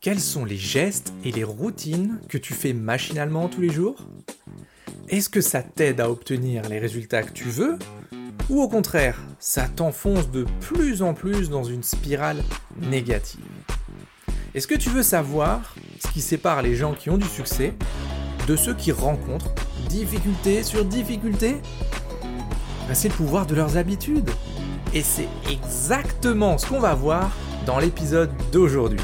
Quels sont les gestes et les routines que tu fais machinalement tous les jours? Est-ce que ça t'aide à obtenir les résultats que tu veux? Ou au contraire, ça t'enfonce de plus en plus dans une spirale négative? Est-ce que tu veux savoir ce qui sépare les gens qui ont du succès de ceux qui rencontrent difficulté sur difficulté? Ben, C'est le pouvoir de leurs habitudes. Et c'est exactement ce qu'on va voir dans l'épisode d'aujourd'hui.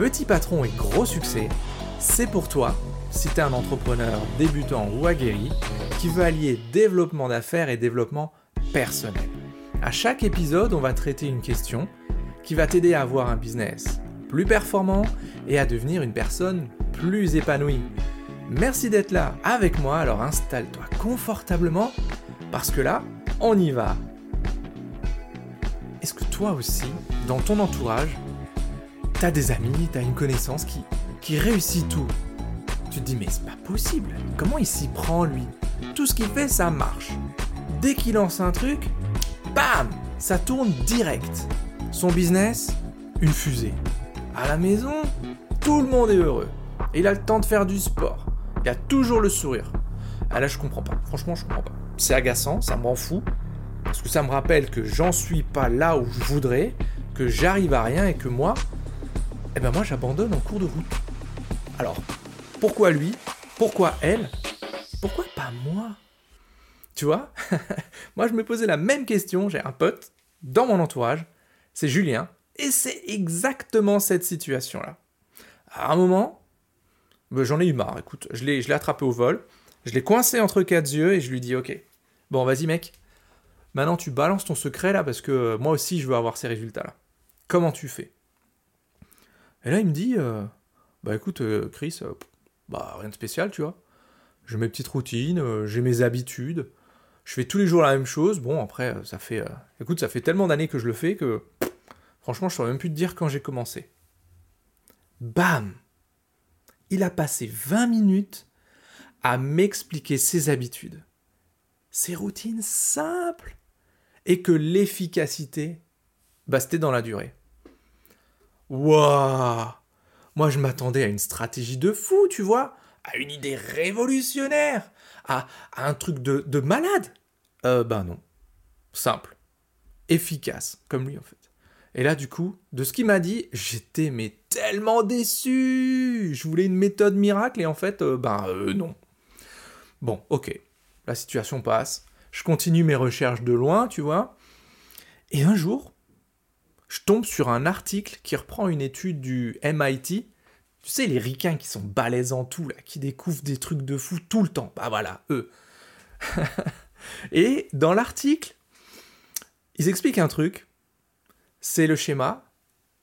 Petit patron et gros succès, c'est pour toi si tu es un entrepreneur débutant ou aguerri qui veut allier développement d'affaires et développement personnel. À chaque épisode, on va traiter une question qui va t'aider à avoir un business plus performant et à devenir une personne plus épanouie. Merci d'être là avec moi, alors installe-toi confortablement parce que là, on y va. Est-ce que toi aussi, dans ton entourage, t'as des amis, t'as une connaissance qui, réussit tout Tu te dis mais c'est pas possible, comment il s'y prend lui? Tout ce qu'il fait ça marche. Dès qu'il lance un truc, bam Ça tourne direct. Son business, une fusée. À la maison, tout le monde est heureux. il a le temps de faire du sport. Il a toujours le sourire. Ah là je comprends pas, franchement je comprends pas. C'est agaçant, ça m'en fout. Parce que ça me rappelle que j'en suis pas là où je voudrais, que j'arrive à rien et que moi, eh ben moi j'abandonne en cours de route. Alors, pourquoi lui? Pourquoi elle? Pourquoi pas moi? Tu vois? Moi je me posais la même question, j'ai un pote dans mon entourage, c'est Julien, et c'est exactement cette situation-là. À un moment, ben, j'en ai eu marre, écoute, je l'ai attrapé au vol, je l'ai coincé entre quatre yeux et je lui dis ok, bon vas-y mec, maintenant tu balances ton secret là parce que moi aussi je veux avoir ces résultats là. Comment tu fais? Et là, il me dit, euh, bah écoute, euh, Chris, euh, bah rien de spécial, tu vois. J'ai mes petites routines, j'ai mes habitudes, je fais tous les jours la même chose. Bon, après, ça fait, écoute, ça fait tellement d'années que je le fais que, franchement, je saurais même plus te dire quand j'ai commencé. Bam Il a passé 20 minutes à m'expliquer ses habitudes, ses routines simples, et que l'efficacité, bah, c'était dans la durée. Waouh Moi, je m'attendais à une stratégie de fou, tu vois, à une idée révolutionnaire, à, un truc de, de malade. Euh, ben non. Simple. Efficace, comme lui en fait. Et là, du coup, de ce qu'il m'a dit, j'étais mais tellement déçu. Je voulais une méthode miracle et en fait, euh, ben euh, non. Bon, ok. La situation passe. Je continue mes recherches de loin, tu vois. Et un jour, je tombe sur un article qui reprend une étude du MIT. Tu sais, les ricains qui sont en tout, là, qui découvrent des trucs de fou tout le temps. Bah voilà, eux. Et dans l'article, ils expliquent un truc. C'est le schéma.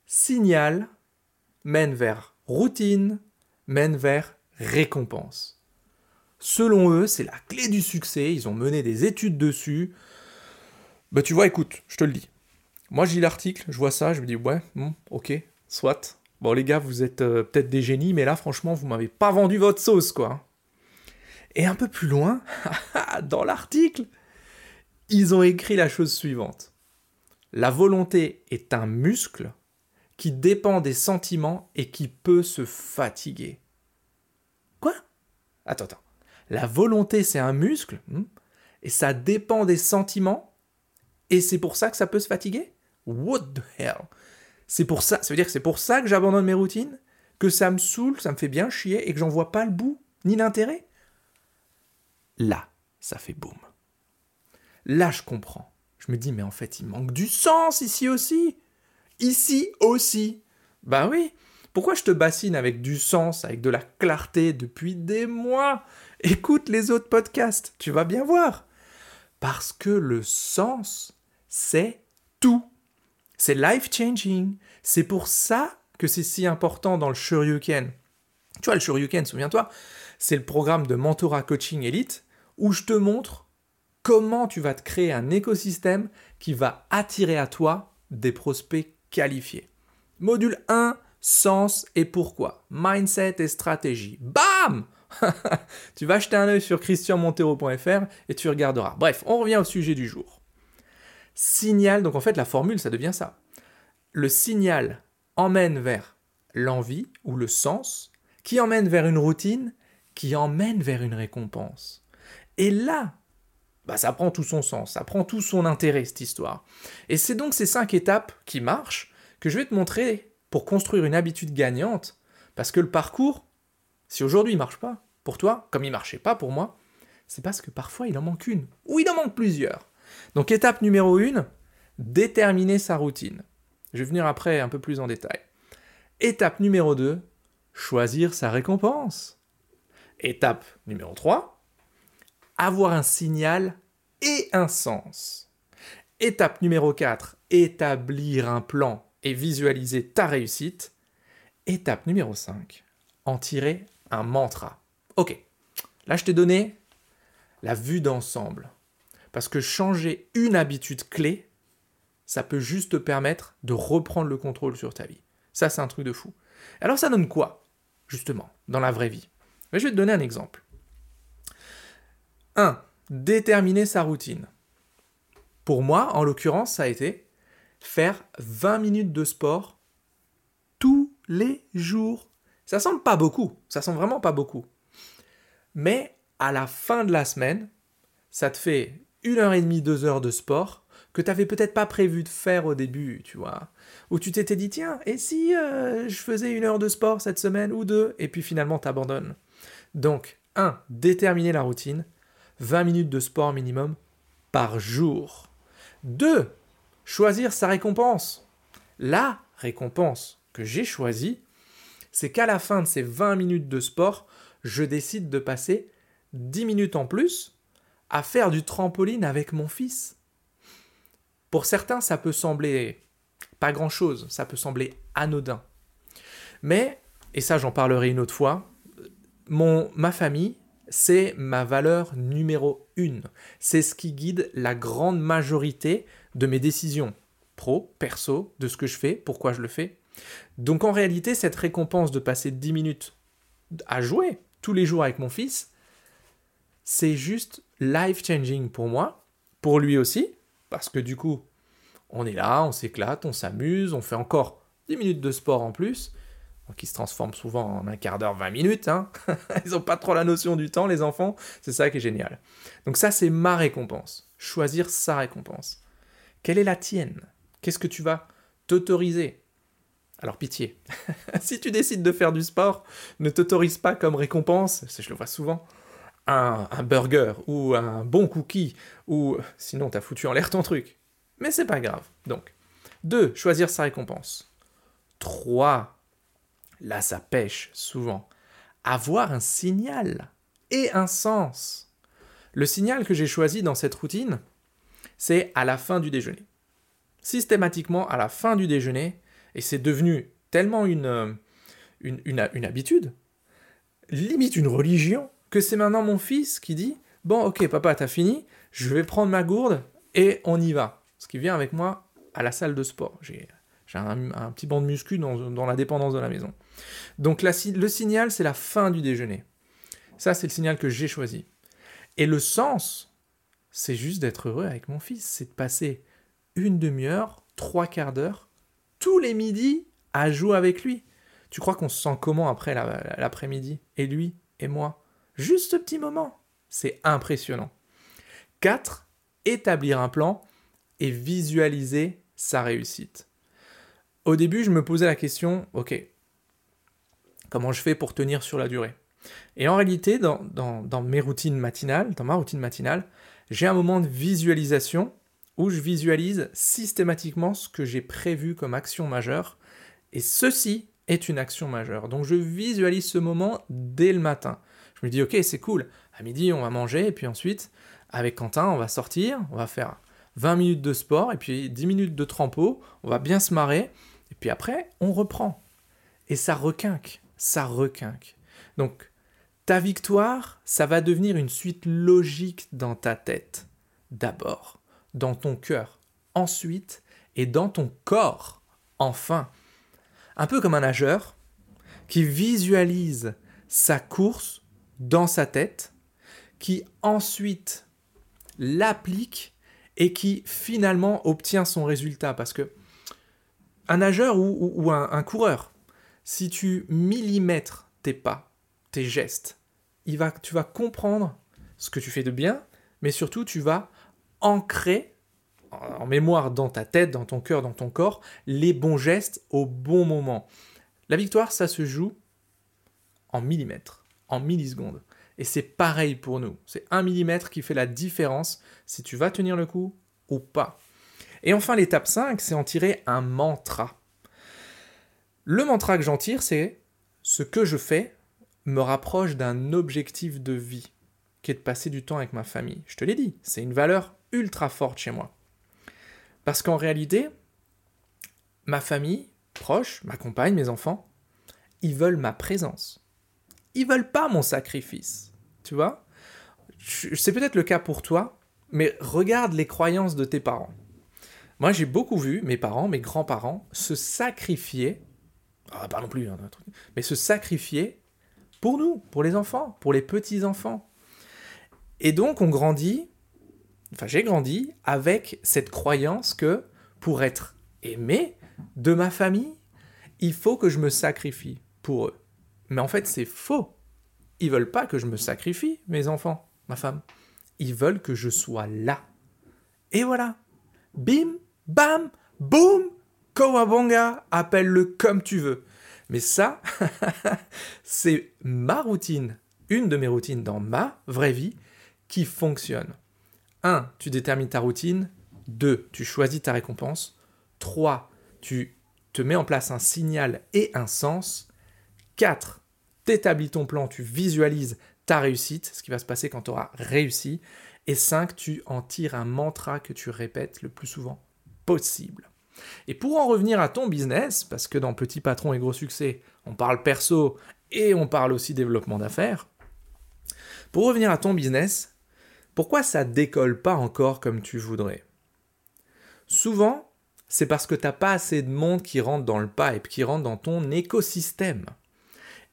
Signal mène vers routine, mène vers récompense. Selon eux, c'est la clé du succès. Ils ont mené des études dessus. Bah tu vois, écoute, je te le dis. Moi, je lis l'article, je vois ça, je me dis, ouais, hmm, ok, soit. Bon, les gars, vous êtes euh, peut-être des génies, mais là, franchement, vous m'avez pas vendu votre sauce, quoi. Et un peu plus loin, dans l'article, ils ont écrit la chose suivante. La volonté est un muscle qui dépend des sentiments et qui peut se fatiguer. Quoi? Attends, attends. La volonté, c'est un muscle, hmm, et ça dépend des sentiments, et c'est pour ça que ça peut se fatiguer? What the hell C'est pour ça, ça veut dire que c'est pour ça que j'abandonne mes routines Que ça me saoule, ça me fait bien chier et que j'en vois pas le bout, ni l'intérêt Là, ça fait boum. Là, je comprends. Je me dis, mais en fait, il manque du sens ici aussi. Ici aussi. Bah oui. Pourquoi je te bassine avec du sens, avec de la clarté depuis des mois? Écoute les autres podcasts, tu vas bien voir. Parce que le sens, c'est tout. C'est life-changing. C'est pour ça que c'est si important dans le Shoryuken. Tu vois, le Shoryuken, souviens-toi, c'est le programme de mentorat coaching elite où je te montre comment tu vas te créer un écosystème qui va attirer à toi des prospects qualifiés. Module 1, sens et pourquoi. Mindset et stratégie. Bam Tu vas jeter un œil sur christianmontero.fr et tu regarderas. Bref, on revient au sujet du jour signal, donc en fait la formule ça devient ça. Le signal emmène vers l'envie ou le sens, qui emmène vers une routine, qui emmène vers une récompense. Et là, bah, ça prend tout son sens, ça prend tout son intérêt, cette histoire. Et c'est donc ces cinq étapes qui marchent que je vais te montrer pour construire une habitude gagnante, parce que le parcours, si aujourd'hui il marche pas pour toi, comme il marchait pas pour moi, c'est parce que parfois il en manque une, ou il en manque plusieurs. Donc étape numéro une, déterminer sa routine. Je vais venir après un peu plus en détail. Étape numéro 2, choisir sa récompense. Étape numéro 3, avoir un signal et un sens. Étape numéro 4, établir un plan et visualiser ta réussite. Étape numéro 5, en tirer un mantra. Ok, là je t'ai donné la vue d'ensemble. Parce que changer une habitude clé, ça peut juste te permettre de reprendre le contrôle sur ta vie. Ça, c'est un truc de fou. Alors ça donne quoi, justement, dans la vraie vie? Mais Je vais te donner un exemple. 1. Déterminer sa routine. Pour moi, en l'occurrence, ça a été faire 20 minutes de sport tous les jours. Ça semble pas beaucoup, ça semble vraiment pas beaucoup. Mais à la fin de la semaine, ça te fait une heure et demie, deux heures de sport que tu n'avais peut-être pas prévu de faire au début, tu vois. Ou tu t'étais dit, tiens, et si euh, je faisais une heure de sport cette semaine ou deux, et puis finalement t'abandonnes. Donc, 1. Déterminer la routine. 20 minutes de sport minimum par jour. 2. Choisir sa récompense. La récompense que j'ai choisie, c'est qu'à la fin de ces 20 minutes de sport, je décide de passer 10 minutes en plus à faire du trampoline avec mon fils. Pour certains, ça peut sembler pas grand-chose, ça peut sembler anodin. Mais, et ça j'en parlerai une autre fois, mon, ma famille, c'est ma valeur numéro une. C'est ce qui guide la grande majorité de mes décisions, pro, perso, de ce que je fais, pourquoi je le fais. Donc en réalité, cette récompense de passer 10 minutes à jouer tous les jours avec mon fils, c'est juste life-changing pour moi, pour lui aussi, parce que du coup, on est là, on s'éclate, on s'amuse, on fait encore 10 minutes de sport en plus, qui se transforme souvent en un quart d'heure, 20 minutes. Hein. Ils n'ont pas trop la notion du temps, les enfants. C'est ça qui est génial. Donc ça, c'est ma récompense. Choisir sa récompense. Quelle est la tienne? Qu'est-ce que tu vas t'autoriser? Alors pitié, si tu décides de faire du sport, ne t'autorise pas comme récompense, je le vois souvent, un, burger ou un bon cookie, ou sinon t'as foutu en l'air ton truc. Mais c'est pas grave. Donc, 2. Choisir sa récompense. 3. Là, ça pêche souvent. Avoir un signal et un sens. Le signal que j'ai choisi dans cette routine, c'est à la fin du déjeuner. Systématiquement, à la fin du déjeuner, et c'est devenu tellement une, une habitude, limite une religion, que c'est maintenant mon fils qui dit Bon, ok, papa, t'as fini, je vais prendre ma gourde et on y va. Ce qui vient avec moi à la salle de sport. J'ai un, petit banc de muscu dans, la dépendance de la maison. Donc le signal, c'est la fin du déjeuner. Ça, c'est le signal que j'ai choisi. Et le sens, c'est juste d'être heureux avec mon fils. C'est de passer une demi-heure, trois quarts d'heure, tous les midis à jouer avec lui. Tu crois qu'on se sent comment après l'après-midi? Et lui et moi? Juste ce petit moment. C'est impressionnant. 4. Établir un plan et visualiser sa réussite. Au début, je me posais la question, ok, comment je fais pour tenir sur la durée? Et en réalité, dans, dans mes routines matinales, dans ma routine matinale, j'ai un moment de visualisation où je visualise systématiquement ce que j'ai prévu comme action majeure, et ceci est une action majeure. Donc je visualise ce moment dès le matin. Je me dis, ok, c'est cool. À midi, on va manger, et puis ensuite, avec Quentin, on va sortir, on va faire 20 minutes de sport, et puis 10 minutes de trempeau, on va bien se marrer, et puis après, on reprend. Et ça requinque, ça requinque. Donc, ta victoire, ça va devenir une suite logique dans ta tête. D'abord, dans ton cœur, ensuite, et dans ton corps, enfin. Un peu comme un nageur qui visualise sa course dans sa tête, qui ensuite l'applique et qui finalement obtient son résultat. Parce que un nageur ou, un, coureur, si tu millimètres tes pas, tes gestes, tu vas comprendre ce que tu fais de bien, mais surtout tu vas ancrer en mémoire dans ta tête, dans ton cœur, dans ton corps, les bons gestes au bon moment. La victoire, ça se joue en millimètres, en millisecondes. Et c'est pareil pour nous. C'est un millimètre qui fait la différence si tu vas tenir le coup ou pas. Et enfin, l'étape 5, c'est en tirer un mantra. Le mantra que j'en tire, c'est ce que je fais me rapproche d'un objectif de vie, qui est de passer du temps avec ma famille. Je te l'ai dit, c'est une valeur ultra forte chez moi. Parce qu'en réalité, ma famille, proche, ma compagne, mes enfants, ils veulent ma présence. Ils veulent pas mon sacrifice. Tu vois? C'est peut-être le cas pour toi, mais regarde les croyances de tes parents. Moi, j'ai beaucoup vu mes parents, mes grands-parents, se sacrifier, ah, pas non plus, hein, mais se sacrifier pour nous, pour les enfants, pour les petits-enfants. Et donc, on grandit, enfin, j'ai grandi avec cette croyance que pour être aimé de ma famille, il faut que je me sacrifie pour eux. Mais en fait, c'est faux. Ils veulent pas que je me sacrifie, mes enfants, ma femme. Ils veulent que je sois là. Et voilà. Bim, bam, boum, Kowabonga, appelle-le comme tu veux. Mais ça, c'est ma routine, une de mes routines dans ma vraie vie qui fonctionne. 1. Tu détermines ta routine. 2. Tu choisis ta récompense. 3. Tu te mets en place un signal et un sens. 4. Tu établis ton plan, tu visualises ta réussite, ce qui va se passer quand tu auras réussi. Et 5. Tu en tires un mantra que tu répètes le plus souvent possible. Et pour en revenir à ton business, parce que dans Petit Patron et Gros Succès, on parle perso et on parle aussi développement d'affaires, pour revenir à ton business, pourquoi ça décolle pas encore comme tu voudrais? Souvent, c'est parce que tu n'as pas assez de monde qui rentre dans le pipe, qui rentre dans ton écosystème.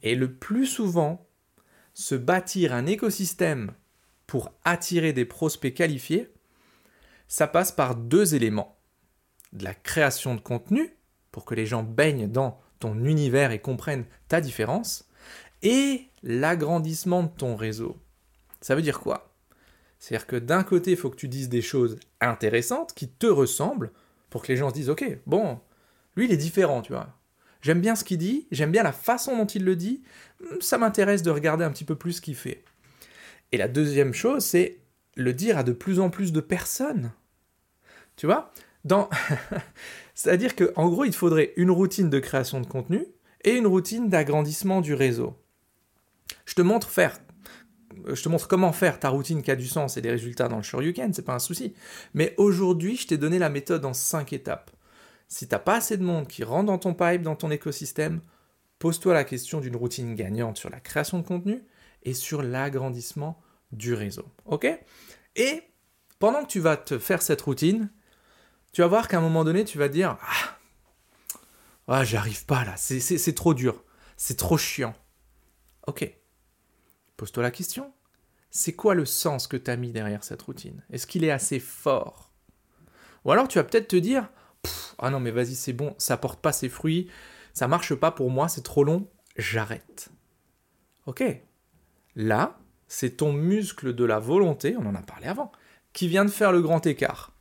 Et le plus souvent, se bâtir un écosystème pour attirer des prospects qualifiés, ça passe par deux éléments de la création de contenu, pour que les gens baignent dans ton univers et comprennent ta différence, et l'agrandissement de ton réseau. Ça veut dire quoi? C'est-à-dire que d'un côté, il faut que tu dises des choses intéressantes qui te ressemblent, pour que les gens se disent, ok, bon, lui il est différent, tu vois. J'aime bien ce qu'il dit, j'aime bien la façon dont il le dit, ça m'intéresse de regarder un petit peu plus ce qu'il fait. Et la deuxième chose, c'est le dire à de plus en plus de personnes. Tu vois? C'est-à-dire qu'en gros, il faudrait une routine de création de contenu et une routine d'agrandissement du réseau. Je te montre faire je te montre comment faire ta routine qui a du sens et des résultats dans le Shoryuken, c'est pas un souci. Mais aujourd'hui, je t'ai donné la méthode en 5 étapes. Si t'as pas assez de monde qui rentre dans ton pipe, dans ton écosystème, pose-toi la question d'une routine gagnante sur la création de contenu et sur l'agrandissement du réseau. Ok? Et pendant que tu vas te faire cette routine, tu vas voir qu'à un moment donné, tu vas dire Ah, ah j'arrive pas là, c'est trop dur, c'est trop chiant. Ok. Pose-toi la question. C'est quoi le sens que tu as mis derrière cette routine? Est-ce qu'il est assez fort? Ou alors tu vas peut-être te dire Ah non, mais vas-y, c'est bon, ça porte pas ses fruits, ça marche pas pour moi, c'est trop long, j'arrête. Ok. Là, c'est ton muscle de la volonté, on en a parlé avant, qui vient de faire le grand écart.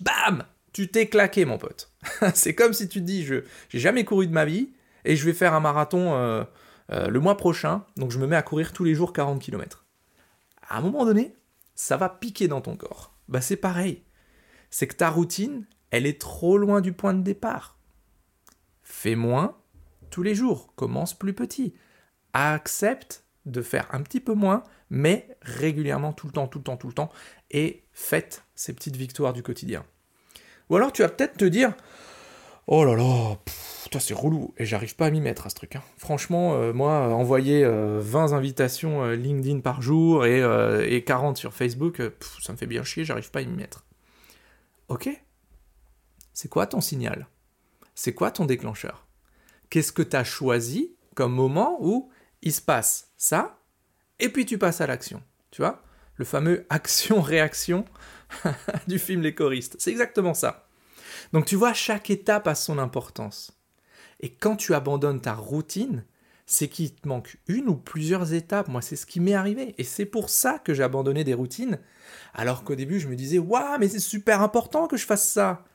Bam tu t'es claqué, mon pote. c'est comme si tu te dis, je j'ai jamais couru de ma vie et je vais faire un marathon euh, euh, le mois prochain, donc je me mets à courir tous les jours 40 km. À un moment donné, ça va piquer dans ton corps. Bah c'est pareil. C'est que ta routine, elle est trop loin du point de départ. Fais moins tous les jours, commence plus petit. Accepte de faire un petit peu moins, mais régulièrement, tout le temps, tout le temps, tout le temps, et faites ces petites victoires du quotidien. Ou alors tu vas peut-être te dire Oh là là, c'est relou, et j'arrive pas à m'y mettre à ce truc. Hein. Franchement, euh, moi, envoyer 20 euh, invitations euh, LinkedIn par jour et, 40 sur Facebook, ça me fait bien chier, j'arrive pas à m'y mettre. Ok C'est quoi ton signal? C'est quoi ton déclencheur? Qu'est-ce que tu as choisi comme moment où il se passe ça, et puis tu passes à l'action? Tu vois? Le fameux action-réaction du film Les choristes. C'est exactement ça. Donc tu vois, chaque étape a son importance. Et quand tu abandonnes ta routine, c'est qu'il te manque une ou plusieurs étapes. Moi, c'est ce qui m'est arrivé. Et c'est pour ça que j'ai abandonné des routines. Alors qu'au début, je me disais, waouh, mais c'est super important que je fasse ça.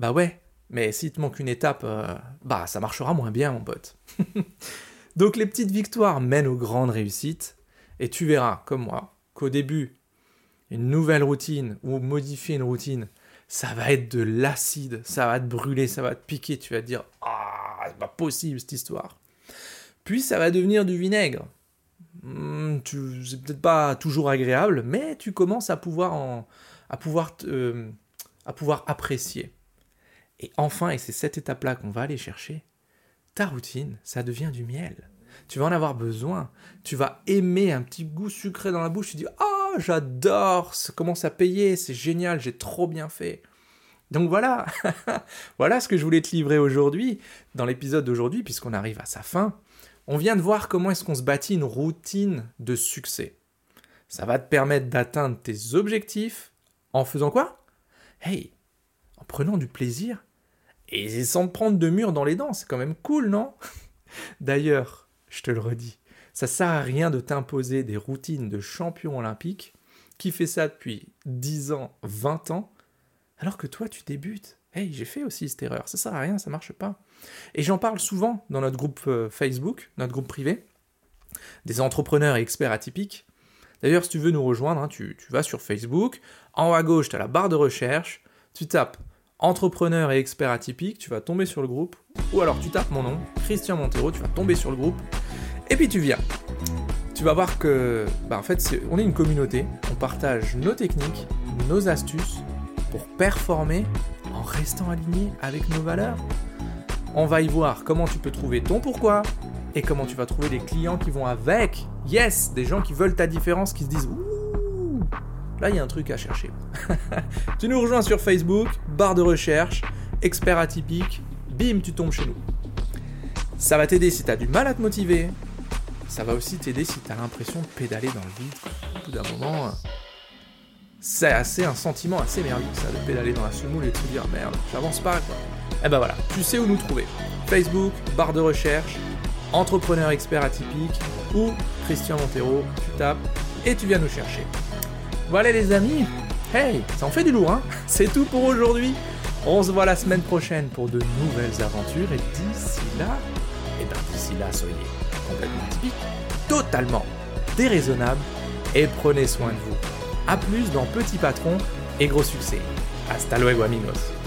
Bah ouais, mais s'il te manque une étape, euh, bah ça marchera moins bien, mon pote. Donc les petites victoires mènent aux grandes réussites. Et tu verras, comme moi, qu'au début, une nouvelle routine ou modifier une routine, ça va être de l'acide, ça va te brûler, ça va te piquer, tu vas te dire Ah, c'est pas possible cette histoire. Puis ça va devenir du vinaigre. Hmm, c'est peut-être pas toujours agréable, mais tu commences à pouvoir, en, à, pouvoir euh, à pouvoir apprécier. Et enfin, et c'est cette étape-là qu'on va aller chercher, ta routine, ça devient du miel. Tu vas en avoir besoin. Tu vas aimer un petit goût sucré dans la bouche. Tu dis Ah, j'adore, ça commence à payer, c'est génial, j'ai trop bien fait. Donc voilà, voilà ce que je voulais te livrer aujourd'hui, dans l'épisode d'aujourd'hui, puisqu'on arrive à sa fin. On vient de voir comment est-ce qu'on se bâtit une routine de succès. Ça va te permettre d'atteindre tes objectifs en faisant quoi? Hey, en prenant du plaisir et sans te prendre de mur dans les dents, c'est quand même cool, non? D'ailleurs, je te le redis, ça sert à rien de t'imposer des routines de champion olympique qui fait ça depuis 10 ans, 20 ans, alors que toi tu débutes. Hey, j'ai fait aussi cette erreur, ça sert à rien, ça marche pas. Et j'en parle souvent dans notre groupe euh, Facebook, notre groupe privé, des entrepreneurs et experts atypiques. D'ailleurs, si tu veux nous rejoindre, hein, tu, tu, vas sur Facebook, en haut à gauche, tu as la barre de recherche, tu tapes entrepreneur et expert atypique, tu vas tomber sur le groupe, ou alors tu tapes mon nom, Christian Montero, tu vas tomber sur le groupe, et puis tu viens. Tu vas voir que, bah en fait, on est une communauté. On partage nos techniques, nos astuces pour performer en restant aligné avec nos valeurs. On va y voir comment tu peux trouver ton pourquoi et comment tu vas trouver des clients qui vont avec. Yes, des gens qui veulent ta différence, qui se disent là il y a un truc à chercher. tu nous rejoins sur Facebook, barre de recherche, expert atypique, bim, tu tombes chez nous. Ça va t'aider si tu as du mal à te motiver, ça va aussi t'aider si t'as l'impression de pédaler dans le vide. Au bout d'un moment, c'est assez un sentiment assez merveilleux ça, de pédaler dans la semoule et de se dire merde, j'avance pas quoi. Et eh ben voilà, tu sais où nous trouver. Facebook, barre de recherche, entrepreneur expert atypique ou Christian Montero, tu tapes et tu viens nous chercher. Voilà les amis, hey, ça en fait du lourd hein C'est tout pour aujourd'hui. On se voit la semaine prochaine pour de nouvelles aventures et d'ici là, et eh ben d'ici là soyez complètement typique, totalement déraisonnable, et prenez soin de vous. A plus dans Petit Patron et Gros Succès. Hasta luego amigos.